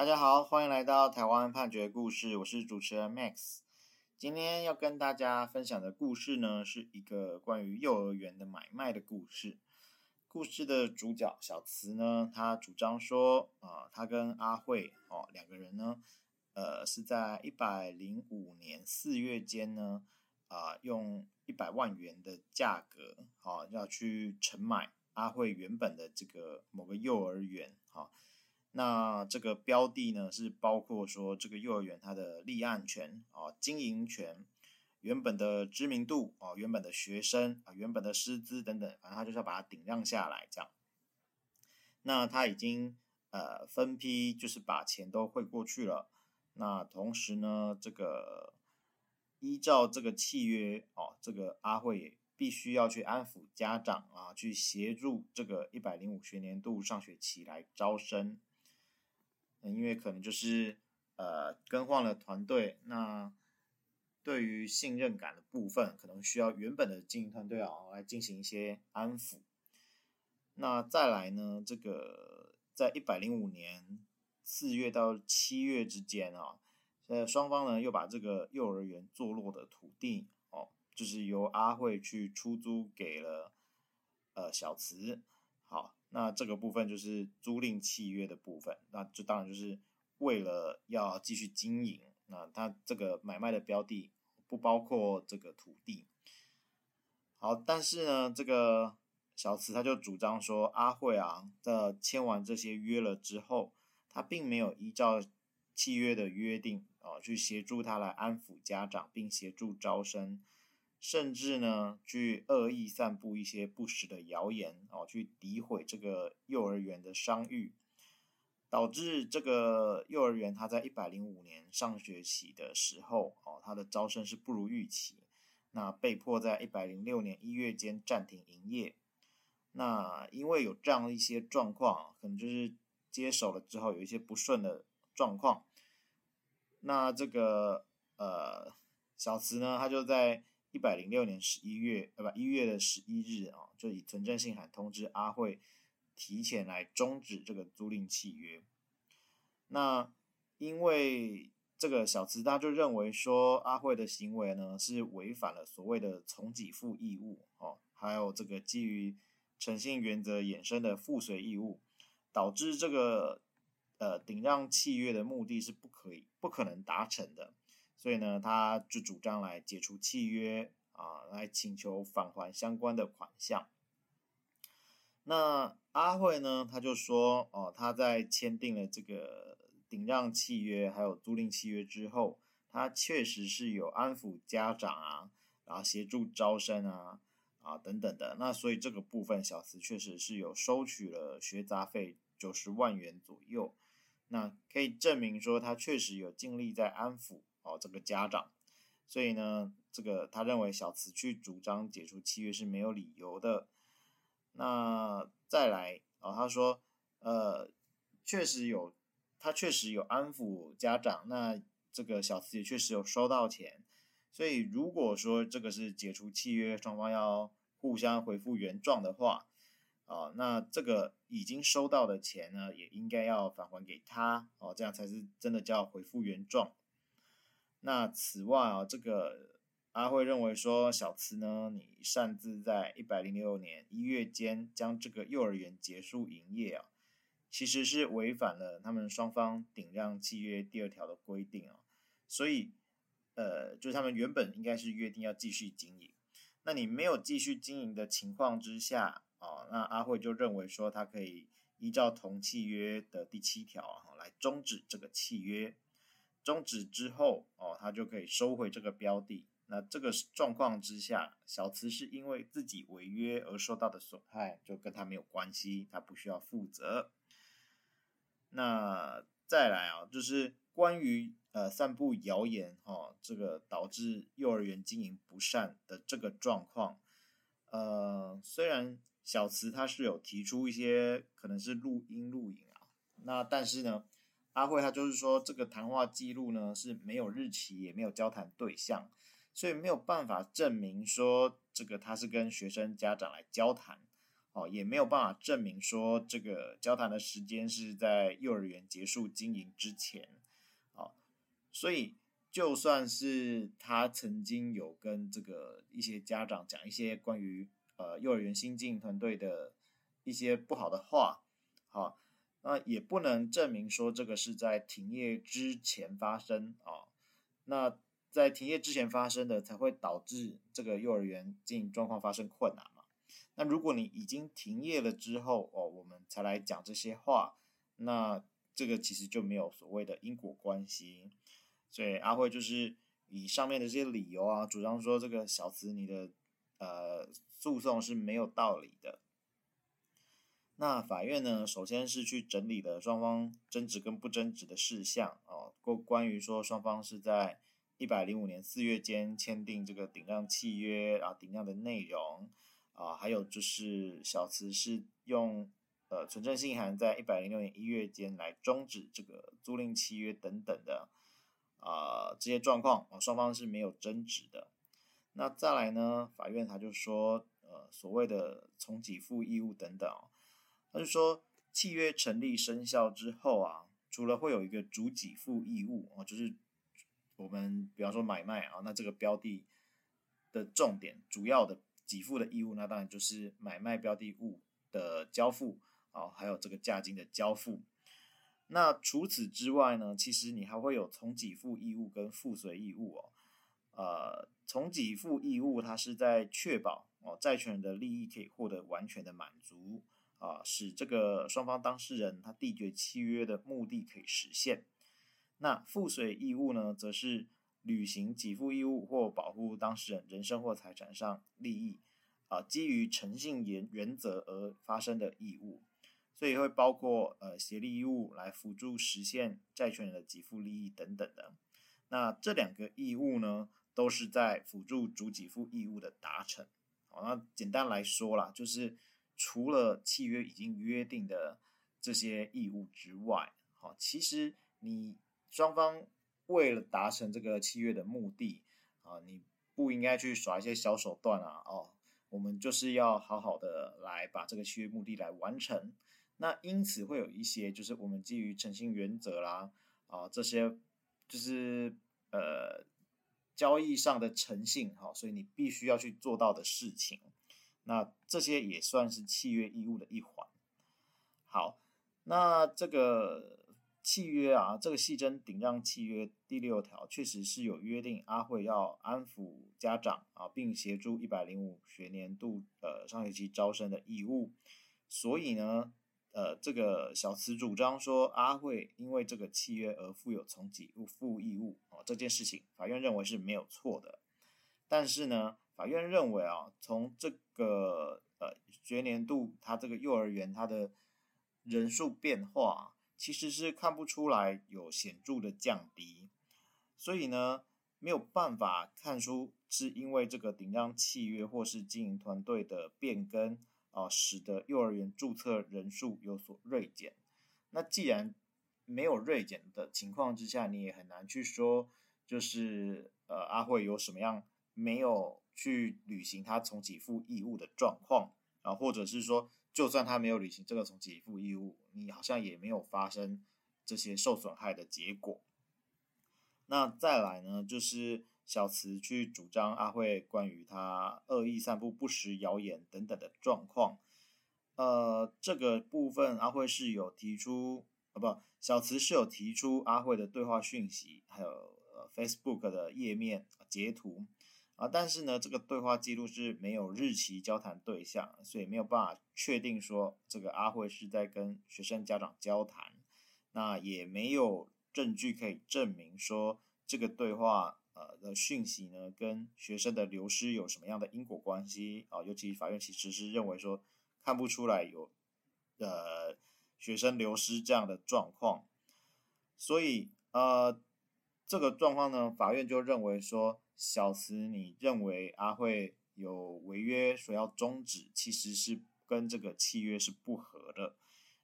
大家好，欢迎来到台湾判决故事，我是主持人 Max。今天要跟大家分享的故事呢，是一个关于幼儿园的买卖的故事。故事的主角小慈呢，他主张说，啊、他跟阿慧哦两个人呢，呃，是在一百零五年四月间呢，啊、用一百万元的价格，好、哦，要去承买阿慧原本的这个某个幼儿园，好、哦。那这个标的呢，是包括说这个幼儿园它的立案权啊、经营权、原本的知名度啊、原本的学生啊、原本的师资等等，反正他就是要把它顶让下来这样。那他已经呃分批就是把钱都汇过去了。那同时呢，这个依照这个契约哦，这个阿慧必须要去安抚家长啊，去协助这个一百零五学年度上学期来招生。因为可能就是呃更换了团队，那对于信任感的部分，可能需要原本的经营团队啊来进行一些安抚。那再来呢，这个在一百零五年四月到七月之间啊，呃双方呢又把这个幼儿园坐落的土地哦，就是由阿慧去出租给了呃小慈，好。那这个部分就是租赁契约的部分，那就当然就是为了要继续经营。那他这个买卖的标的不包括这个土地。好，但是呢，这个小慈他就主张说，阿慧啊，在签完这些约了之后，他并没有依照契约的约定啊，去协助他来安抚家长，并协助招生。甚至呢，去恶意散布一些不实的谣言哦，去诋毁这个幼儿园的商誉，导致这个幼儿园它在一百零五年上学期的时候哦，它的招生是不如预期，那被迫在一百零六年一月间暂停营业。那因为有这样一些状况，可能就是接手了之后有一些不顺的状况，那这个呃小慈呢，他就在。一百零六年十一月，呃不，一月的十一日啊，就以存证信函通知阿慧提前来终止这个租赁契约。那因为这个小慈他就认为说阿慧的行为呢是违反了所谓的从给付义务哦，还有这个基于诚信原则衍生的附随义务，导致这个呃顶让契约的目的是不可以不可能达成的。所以呢，他就主张来解除契约啊，来请求返还相关的款项。那阿慧呢，他就说哦，他在签订了这个顶让契约还有租赁契约之后，他确实是有安抚家长啊，然后协助招生啊啊等等的。那所以这个部分，小慈确实是有收取了学杂费九十万元左右。那可以证明说，他确实有尽力在安抚。哦，这个家长，所以呢，这个他认为小慈去主张解除契约是没有理由的。那再来哦，他说，呃，确实有，他确实有安抚家长，那这个小慈也确实有收到钱。所以如果说这个是解除契约，双方要互相回复原状的话，啊，那这个已经收到的钱呢，也应该要返还给他，哦，这样才是真的叫回复原状。那此外啊，这个阿慧认为说，小慈呢，你擅自在一百零六年一月间将这个幼儿园结束营业啊，其实是违反了他们双方顶让契约第二条的规定啊。所以，呃，就是他们原本应该是约定要继续经营，那你没有继续经营的情况之下啊，那阿慧就认为说，他可以依照同契约的第七条啊，来终止这个契约。终止之后，哦，他就可以收回这个标的。那这个状况之下，小慈是因为自己违约而受到的损害，就跟他没有关系，他不需要负责。那再来啊，就是关于呃散布谣言，哈、哦，这个导致幼儿园经营不善的这个状况，呃，虽然小慈他是有提出一些可能是录音录影啊，那但是呢。阿慧他就是说，这个谈话记录呢是没有日期，也没有交谈对象，所以没有办法证明说这个他是跟学生家长来交谈。哦，也没有办法证明说这个交谈的时间是在幼儿园结束经营之前，哦，所以就算是他曾经有跟这个一些家长讲一些关于呃幼儿园新经营团队的一些不好的话，好，那也不能证明说这个是在停业之前发生啊，那在停业之前发生的才会导致这个幼儿园经营状况发生困难嘛。那如果你已经停业了之后哦，我们才来讲这些话，那这个其实就没有所谓的因果关系。所以阿慧就是以上面的这些理由啊，主张说这个小慈你的呃诉讼是没有道理的。那法院呢，首先是去整理了双方争执跟不争执的事项哦，关关于说双方是在一百零五年四月间签订这个顶让契约啊，顶让的内容。啊，还有就是小慈是用呃存证信函在一百零六年一月间来终止这个租赁契约等等的啊这些状况啊，双方是没有争执的。那再来呢，法院他就说呃所谓的从给付义务等等，他就说契约成立生效之后啊，除了会有一个主给付义务啊，就是我们比方说买卖啊，那这个标的的重点主要的。给付的义务，那当然就是买卖标的物的交付啊，还有这个价金的交付。那除此之外呢，其实你还会有从给付义务跟附随义务哦。呃，从给付义务，它是在确保哦债权人的利益可以获得完全的满足啊，使这个双方当事人他缔结契约的目的可以实现。那附随义务呢，则是。履行给付义务或保护当事人人身或财产上利益，啊，基于诚信原原则而发生的义务，所以会包括呃协力义务来辅助实现债权人的给付利益等等的。那这两个义务呢，都是在辅助主给付义务的达成。好，那简单来说啦，就是除了契约已经约定的这些义务之外，好，其实你双方。为了达成这个契约的目的啊，你不应该去耍一些小手段啊！哦，我们就是要好好的来把这个契约目的来完成。那因此会有一些就是我们基于诚信原则啦啊，这些就是呃交易上的诚信哈，所以你必须要去做到的事情。那这些也算是契约义务的一环。好，那这个。契约啊，这个细争顶让契约第六条确实是有约定，阿慧要安抚家长啊，并协助一百零五学年度呃上学期招生的义务。所以呢，呃，这个小慈主张说阿慧因为这个契约而负有从给付义务啊，这件事情法院认为是没有错的。但是呢，法院认为啊，从这个呃学年度他这个幼儿园他的人数变化。其实是看不出来有显著的降低，所以呢，没有办法看出是因为这个顶让契约或是经营团队的变更啊，使得幼儿园注册人数有所锐减。那既然没有锐减的情况之下，你也很难去说，就是呃阿慧有什么样没有去履行他从给付义务的状况啊，或者是说。就算他没有履行这个从给付义务，你好像也没有发生这些受损害的结果。那再来呢，就是小慈去主张阿慧关于他恶意散布不实谣言等等的状况。呃，这个部分阿慧是有提出，啊不，小慈是有提出阿慧的对话讯息，还有呃 Facebook 的页面截图。啊，但是呢，这个对话记录是没有日期、交谈对象，所以没有办法确定说这个阿慧是在跟学生家长交谈。那也没有证据可以证明说这个对话呃的讯息呢跟学生的流失有什么样的因果关系啊？尤其法院其实是认为说看不出来有呃学生流失这样的状况，所以呃这个状况呢，法院就认为说。小慈，你认为阿慧有违约，所要终止，其实是跟这个契约是不合的。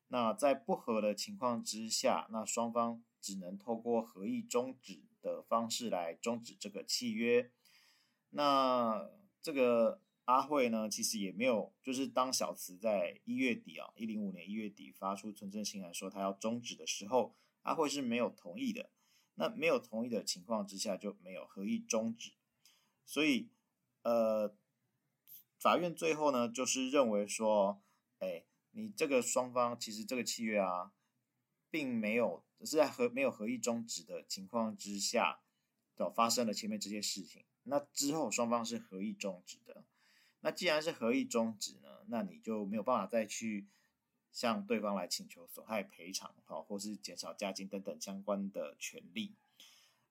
那在不合的情况之下，那双方只能透过合意终止的方式来终止这个契约。那这个阿慧呢，其实也没有，就是当小慈在一月底啊，一零五年一月底发出存证信函说他要终止的时候，阿慧是没有同意的。那没有同意的情况之下，就没有合意终止。所以，呃，法院最后呢，就是认为说，哎，你这个双方其实这个契约啊，并没有是在合没有合意终止的情况之下，就发生了前面这些事情。那之后双方是合意终止的。那既然是合意终止呢，那你就没有办法再去向对方来请求损害赔偿，好，或是减少价金等等相关的权利。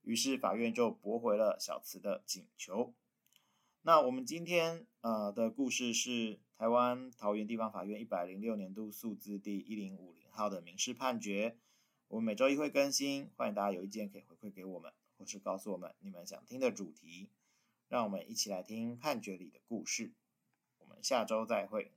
于是法院就驳回了小慈的请求。那我们今天呃的故事是台湾桃园地方法院一百零六年度诉字第一零五零号的民事判决。我们每周一会更新，欢迎大家有意见可以回馈给我们，或是告诉我们你们想听的主题，让我们一起来听判决里的故事。我们下周再会。